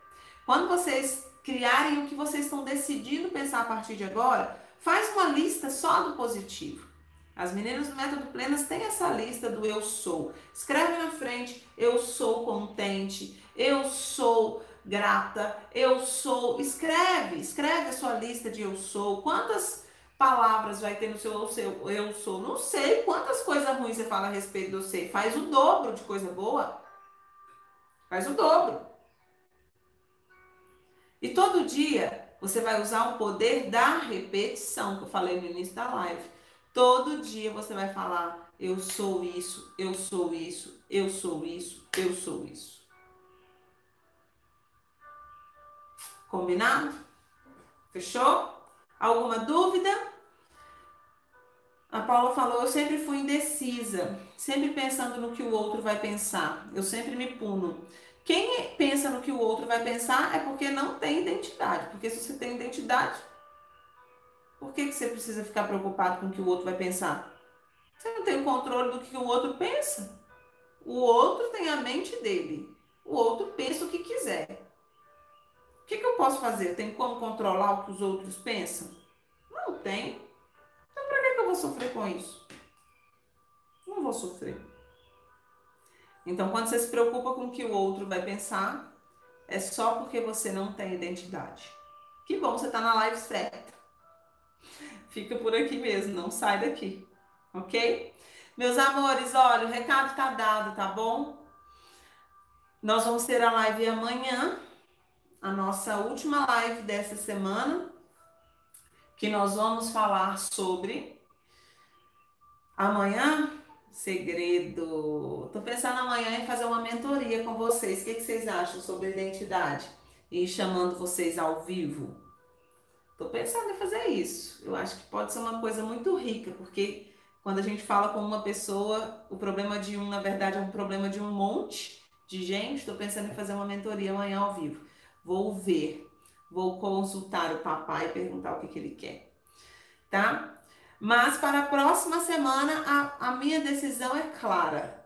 Speaker 1: Quando vocês criarem o que vocês estão decidindo pensar a partir de agora, faz uma lista só do positivo. As meninas do Método Plenas têm essa lista do eu sou. Escreve na frente, eu sou contente, eu sou grata, eu sou. Escreve, escreve a sua lista de eu sou. Quantas palavras vai ter no seu, seu eu sou? Não sei. Quantas coisas ruins você fala a respeito do você? Faz o dobro de coisa boa. Faz o dobro. E todo dia você vai usar o poder da repetição, que eu falei no início da live. Todo dia você vai falar: eu sou isso, eu sou isso, eu sou isso, eu sou isso. Combinado? Fechou? Alguma dúvida? A Paula falou: eu sempre fui indecisa, sempre pensando no que o outro vai pensar. Eu sempre me puno. Quem pensa no que o outro vai pensar é porque não tem identidade. Porque se você tem identidade, por que, que você precisa ficar preocupado com o que o outro vai pensar? Você não tem o controle do que o outro pensa. O outro tem a mente dele. O outro pensa o que quiser. O que, que eu posso fazer? Tem como controlar o que os outros pensam? Não tem. Então, para que, eu vou sofrer com isso? Não vou sofrer. Então, quando você se preocupa com o que o outro vai pensar, é só porque você não tem identidade. Que bom, você está na live certa. Fica por aqui mesmo, não sai daqui, ok? Meus amores, olha, o recado tá dado, tá bom? Nós vamos ter a live amanhã, a nossa última live dessa semana, que nós vamos falar sobre amanhã, segredo. Tô pensando amanhã em fazer uma mentoria com vocês. O que, que vocês acham sobre identidade? E chamando vocês ao vivo. Estou pensando em fazer isso. Eu acho que pode ser uma coisa muito rica, porque quando a gente fala com uma pessoa, o problema de um, na verdade, é um problema de um monte de gente. Estou pensando em fazer uma mentoria amanhã ao vivo. Vou ver, vou consultar o papai e perguntar o que, que ele quer. Tá? Mas para a próxima semana, a, a minha decisão é clara.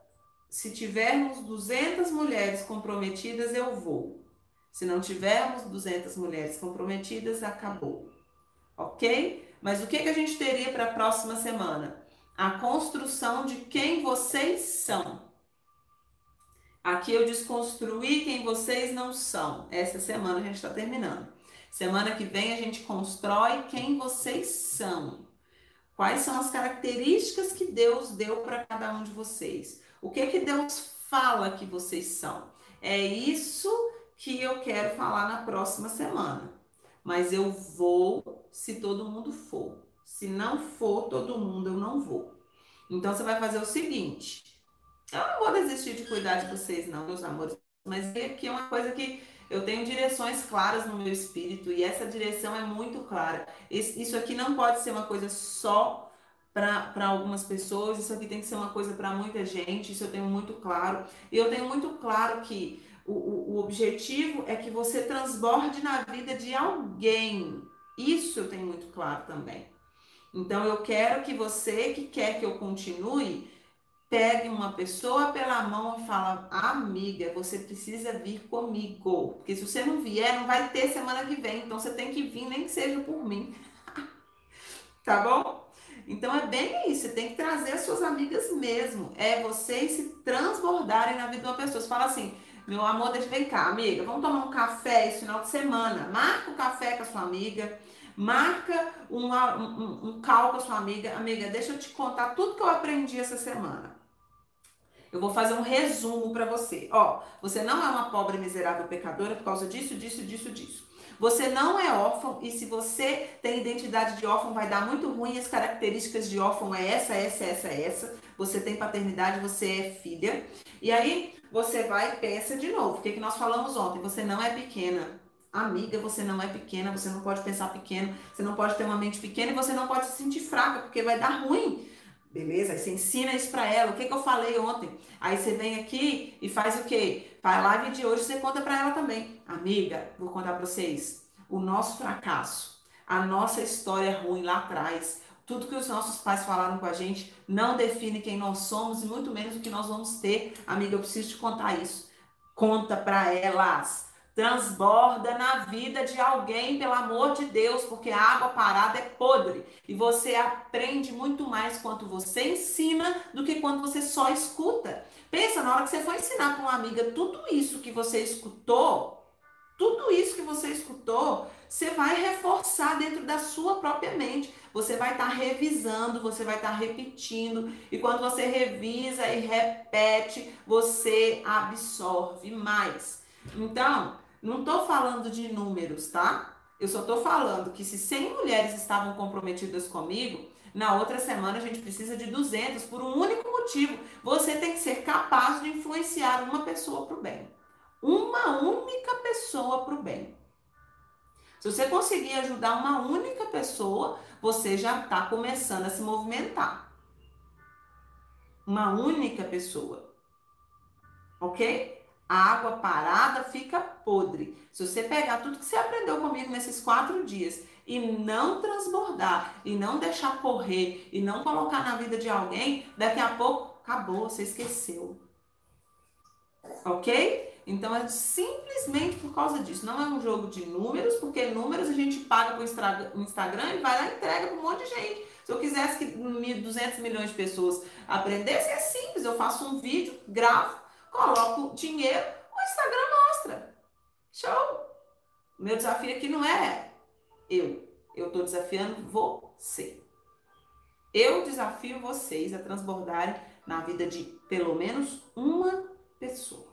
Speaker 1: Se tivermos 200 mulheres comprometidas, eu vou. Se não tivermos 200 mulheres comprometidas, acabou. Ok? Mas o que, que a gente teria para a próxima semana? A construção de quem vocês são. Aqui eu desconstruí quem vocês não são. Essa semana a gente está terminando. Semana que vem a gente constrói quem vocês são. Quais são as características que Deus deu para cada um de vocês? O que que Deus fala que vocês são? É isso que eu quero falar na próxima semana. Mas eu vou se todo mundo for. Se não for todo mundo, eu não vou. Então você vai fazer o seguinte: eu não vou desistir de cuidar de vocês, não, meus amores. Mas aqui é uma coisa que eu tenho direções claras no meu espírito e essa direção é muito clara. Isso aqui não pode ser uma coisa só para algumas pessoas, isso aqui tem que ser uma coisa para muita gente, isso eu tenho muito claro. E eu tenho muito claro que o, o, o objetivo é que você transborde na vida de alguém. Isso eu tenho muito claro também. Então eu quero que você que quer que eu continue, pegue uma pessoa pela mão e fala: "Amiga, você precisa vir comigo". Porque se você não vier, não vai ter semana que vem. Então você tem que vir nem que seja por mim. (laughs) tá bom? Então é bem isso, você tem que trazer as suas amigas mesmo. É vocês se transbordarem na vida de uma pessoa. Você fala assim: "Meu amor, deixa vem cá, amiga, vamos tomar um café esse final de semana. Marca o um café com a sua amiga Marca uma, um, um call com a sua amiga. Amiga, deixa eu te contar tudo que eu aprendi essa semana. Eu vou fazer um resumo para você. Ó, você não é uma pobre miserável pecadora por causa disso, disso, disso, disso. Você não é órfão e se você tem identidade de órfão vai dar muito ruim. As características de órfão é essa, essa, essa, essa. Você tem paternidade, você é filha. E aí você vai e pensa de novo. O que, que nós falamos ontem? Você não é pequena. Amiga, você não é pequena, você não pode pensar pequeno, você não pode ter uma mente pequena e você não pode se sentir fraca, porque vai dar ruim. Beleza? Aí você ensina isso para ela. O que, que eu falei ontem? Aí você vem aqui e faz o quê? Faz live de hoje, você conta para ela também. Amiga, vou contar para vocês. O nosso fracasso, a nossa história ruim lá atrás, tudo que os nossos pais falaram com a gente não define quem nós somos e muito menos o que nós vamos ter. Amiga, eu preciso te contar isso. Conta para elas transborda na vida de alguém, pelo amor de Deus, porque a água parada é podre. E você aprende muito mais quando você ensina do que quando você só escuta. Pensa, na hora que você for ensinar para uma amiga tudo isso que você escutou, tudo isso que você escutou, você vai reforçar dentro da sua própria mente. Você vai estar tá revisando, você vai estar tá repetindo. E quando você revisa e repete, você absorve mais. Então, não estou falando de números, tá? Eu só estou falando que se 100 mulheres estavam comprometidas comigo, na outra semana a gente precisa de 200 por um único motivo. Você tem que ser capaz de influenciar uma pessoa para o bem. Uma única pessoa para o bem. Se você conseguir ajudar uma única pessoa, você já está começando a se movimentar. Uma única pessoa. Ok? a água parada fica podre. Se você pegar tudo que você aprendeu comigo nesses quatro dias e não transbordar, e não deixar correr, e não colocar na vida de alguém, daqui a pouco acabou, você esqueceu. Ok? Então é simplesmente por causa disso. Não é um jogo de números, porque números a gente paga para o Instagram e vai lá e entrega para um monte de gente. Se eu quisesse que 200 milhões de pessoas aprendessem, é simples. Eu faço um vídeo, gravo, coloco dinheiro, o Instagram mostra. Show! Meu desafio aqui não é eu. Eu estou desafiando você. Eu desafio vocês a transbordarem na vida de pelo menos uma pessoa.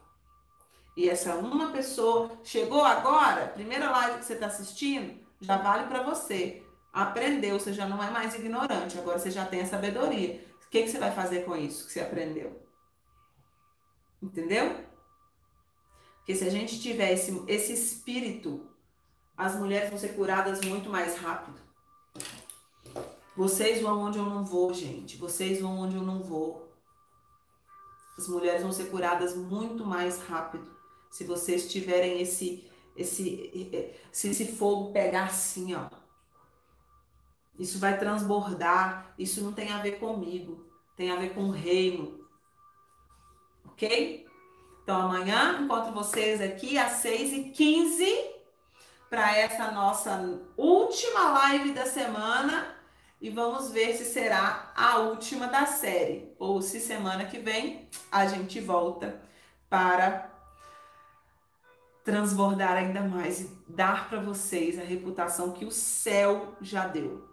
Speaker 1: E essa uma pessoa chegou agora, primeira live que você está assistindo, já vale para você. Aprendeu, você já não é mais ignorante, agora você já tem a sabedoria. O que, que você vai fazer com isso que você aprendeu? Entendeu? Porque se a gente tiver esse, esse espírito, as mulheres vão ser curadas muito mais rápido. Vocês vão onde eu não vou, gente. Vocês vão onde eu não vou. As mulheres vão ser curadas muito mais rápido se vocês tiverem esse esse se esse fogo pegar assim, ó. Isso vai transbordar. Isso não tem a ver comigo, tem a ver com o reino ok? Então amanhã encontro vocês aqui às 6h15 para essa nossa última live da semana e vamos ver se será a última da série ou se semana que vem a gente volta para transbordar ainda mais e dar para vocês a reputação que o céu já deu.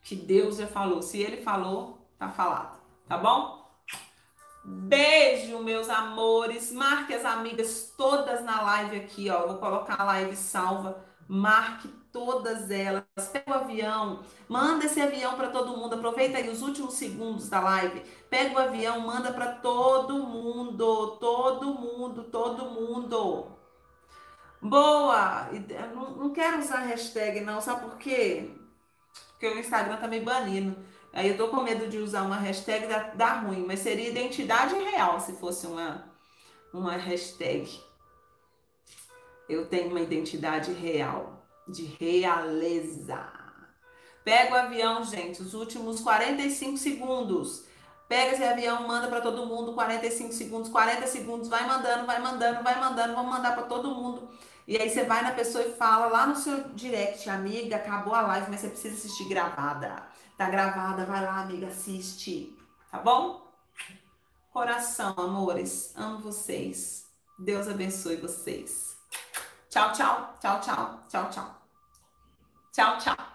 Speaker 1: Que Deus já falou. Se ele falou, tá falado. Tá bom? Beijo, meus amores. Marque as amigas todas na live aqui, ó. vou colocar a live salva. Marque todas elas. Pega o avião, manda esse avião para todo mundo. Aproveita aí os últimos segundos da live. Pega o avião, manda para todo mundo, todo mundo, todo mundo. Boa! Não, não quero usar hashtag não, sabe por quê? Porque o Instagram tá me banindo. Aí eu tô com medo de usar uma hashtag da ruim, mas seria identidade real se fosse uma, uma hashtag. Eu tenho uma identidade real, de realeza. Pega o avião, gente, os últimos 45 segundos. Pega esse avião, manda para todo mundo, 45 segundos, 40 segundos, vai mandando, vai mandando, vai mandando, vamos mandar para todo mundo. E aí você vai na pessoa e fala lá no seu direct, amiga, acabou a live, mas você precisa assistir gravada. Tá gravada, vai lá, amiga, assiste. Tá bom? Coração, amores, amo vocês. Deus abençoe vocês. Tchau, tchau, tchau, tchau, tchau, tchau. Tchau, tchau.